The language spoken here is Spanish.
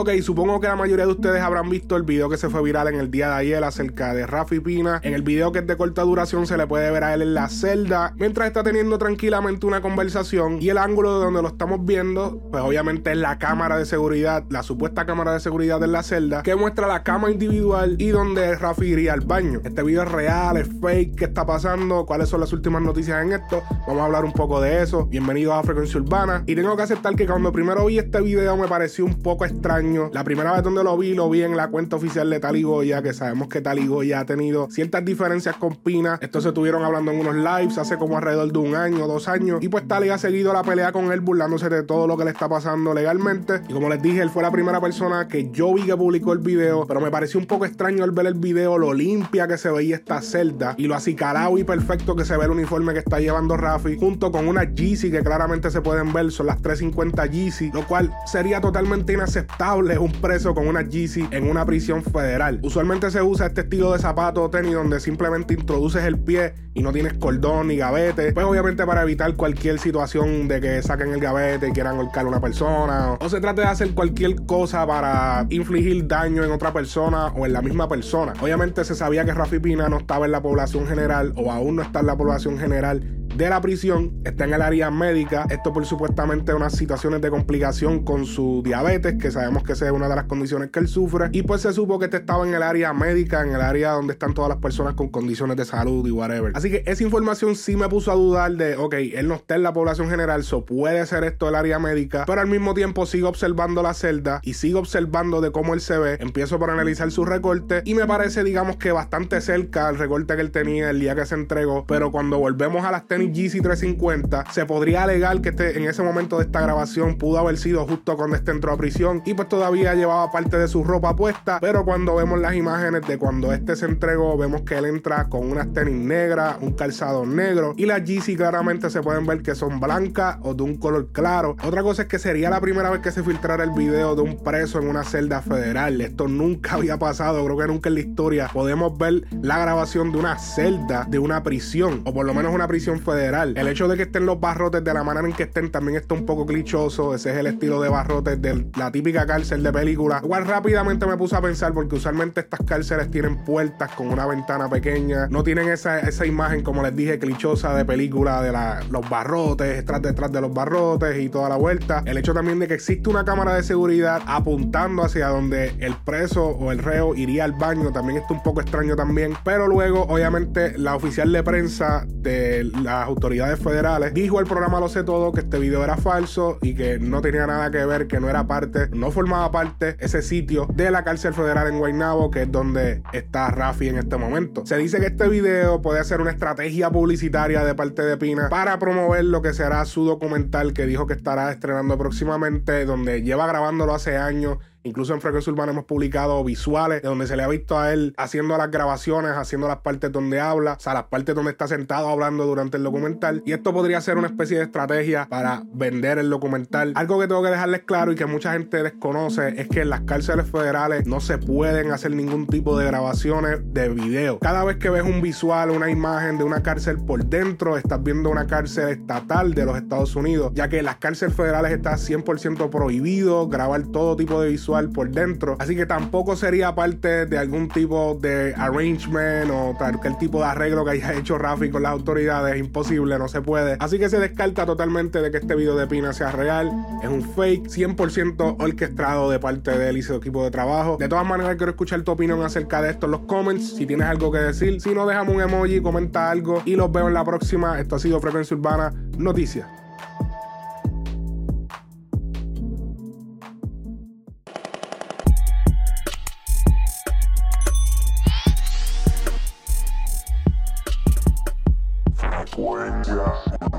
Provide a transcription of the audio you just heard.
Ok, supongo que la mayoría de ustedes habrán visto el video que se fue viral en el día de ayer acerca de Rafi Pina. En el video que es de corta duración se le puede ver a él en la celda mientras está teniendo tranquilamente una conversación y el ángulo de donde lo estamos viendo, pues obviamente es la cámara de seguridad, la supuesta cámara de seguridad en la celda que muestra la cama individual y donde Rafi iría al baño. Este video es real, es fake, ¿qué está pasando? ¿Cuáles son las últimas noticias en esto? Vamos a hablar un poco de eso. Bienvenido a Frecuencia Urbana. Y tengo que aceptar que cuando primero vi este video me pareció un poco extraño. La primera vez donde lo vi, lo vi en la cuenta oficial de Taligoya, que sabemos que Taligoya ha tenido ciertas diferencias con Pina. Esto se estuvieron hablando en unos lives hace como alrededor de un año, dos años. Y pues Tali ha seguido la pelea con él, burlándose de todo lo que le está pasando legalmente. Y como les dije, él fue la primera persona que yo vi que publicó el video, pero me pareció un poco extraño al ver el video, lo limpia que se veía esta celda y lo acicalado y perfecto que se ve el uniforme que está llevando Rafi, junto con una Yeezy que claramente se pueden ver, son las 350 Yeezy, lo cual sería totalmente inaceptable un preso con una Yeezy en una prisión federal. Usualmente se usa este estilo de zapato o tenis donde simplemente introduces el pie y no tienes cordón ni gavete, pues obviamente para evitar cualquier situación de que saquen el gavete y quieran golpear a una persona, o se trate de hacer cualquier cosa para infligir daño en otra persona o en la misma persona. Obviamente se sabía que Rafi Pina no estaba en la población general o aún no está en la población general de la prisión, está en el área médica, esto por supuestamente unas situaciones de complicación con su diabetes, que sabemos que esa es una de las condiciones que él sufre, y pues se supo que este estaba en el área médica, en el área donde están todas las personas con condiciones de salud y whatever. Así que esa información sí me puso a dudar de, ok, él no está en la población general, so puede ser esto el área médica, pero al mismo tiempo sigo observando la celda y sigo observando de cómo él se ve, empiezo por analizar su recorte y me parece, digamos que bastante cerca al recorte que él tenía el día que se entregó, pero cuando volvemos a las tenis GC 350, se podría alegar que este, en ese momento de esta grabación pudo haber sido justo cuando este entró a prisión y pues todavía llevaba parte de su ropa puesta, pero cuando vemos las imágenes de cuando este se entregó, vemos que él entra con unas tenis negras, un calzado negro y las GC claramente se pueden ver que son blancas o de un color claro. Otra cosa es que sería la primera vez que se filtrara el video de un preso en una celda federal. Esto nunca había pasado, creo que nunca en la historia podemos ver la grabación de una celda de una prisión o por lo menos una prisión el hecho de que estén los barrotes de la manera en que estén también está un poco clichoso. Ese es el estilo de barrotes de la típica cárcel de película. Igual rápidamente me puse a pensar porque usualmente estas cárceles tienen puertas con una ventana pequeña. No tienen esa, esa imagen, como les dije, clichosa de película de los barrotes, detrás detrás de los barrotes y toda la vuelta. El hecho también de que existe una cámara de seguridad apuntando hacia donde el preso o el reo iría al baño también está un poco extraño también. Pero luego, obviamente, la oficial de prensa de la autoridades federales, dijo el programa Lo sé todo que este video era falso y que no tenía nada que ver, que no era parte, no formaba parte ese sitio de la cárcel federal en Guaynabo, que es donde está Rafi en este momento. Se dice que este video puede ser una estrategia publicitaria de parte de Pina para promover lo que será su documental que dijo que estará estrenando próximamente, donde lleva grabándolo hace años Incluso en Frecuencia Urbana hemos publicado visuales de donde se le ha visto a él haciendo las grabaciones, haciendo las partes donde habla, o sea, las partes donde está sentado hablando durante el documental. Y esto podría ser una especie de estrategia para vender el documental. Algo que tengo que dejarles claro y que mucha gente desconoce es que en las cárceles federales no se pueden hacer ningún tipo de grabaciones de video. Cada vez que ves un visual, una imagen de una cárcel por dentro, estás viendo una cárcel estatal de los Estados Unidos, ya que en las cárceles federales está 100% prohibido grabar todo tipo de visual por dentro. Así que tampoco sería parte de algún tipo de arrangement o cualquier tipo de arreglo que haya hecho Rafi con las autoridades. Imposible, no se puede. Así que se descarta totalmente de que este video de Pina sea real. Es un fake, 100% orquestado de parte de él y su equipo de trabajo. De todas maneras, quiero escuchar tu opinión acerca de esto en los comments. Si tienes algo que decir, si no, déjame un emoji, comenta algo y los veo en la próxima. Esto ha sido Frecuencia Urbana Noticias. Frecuencia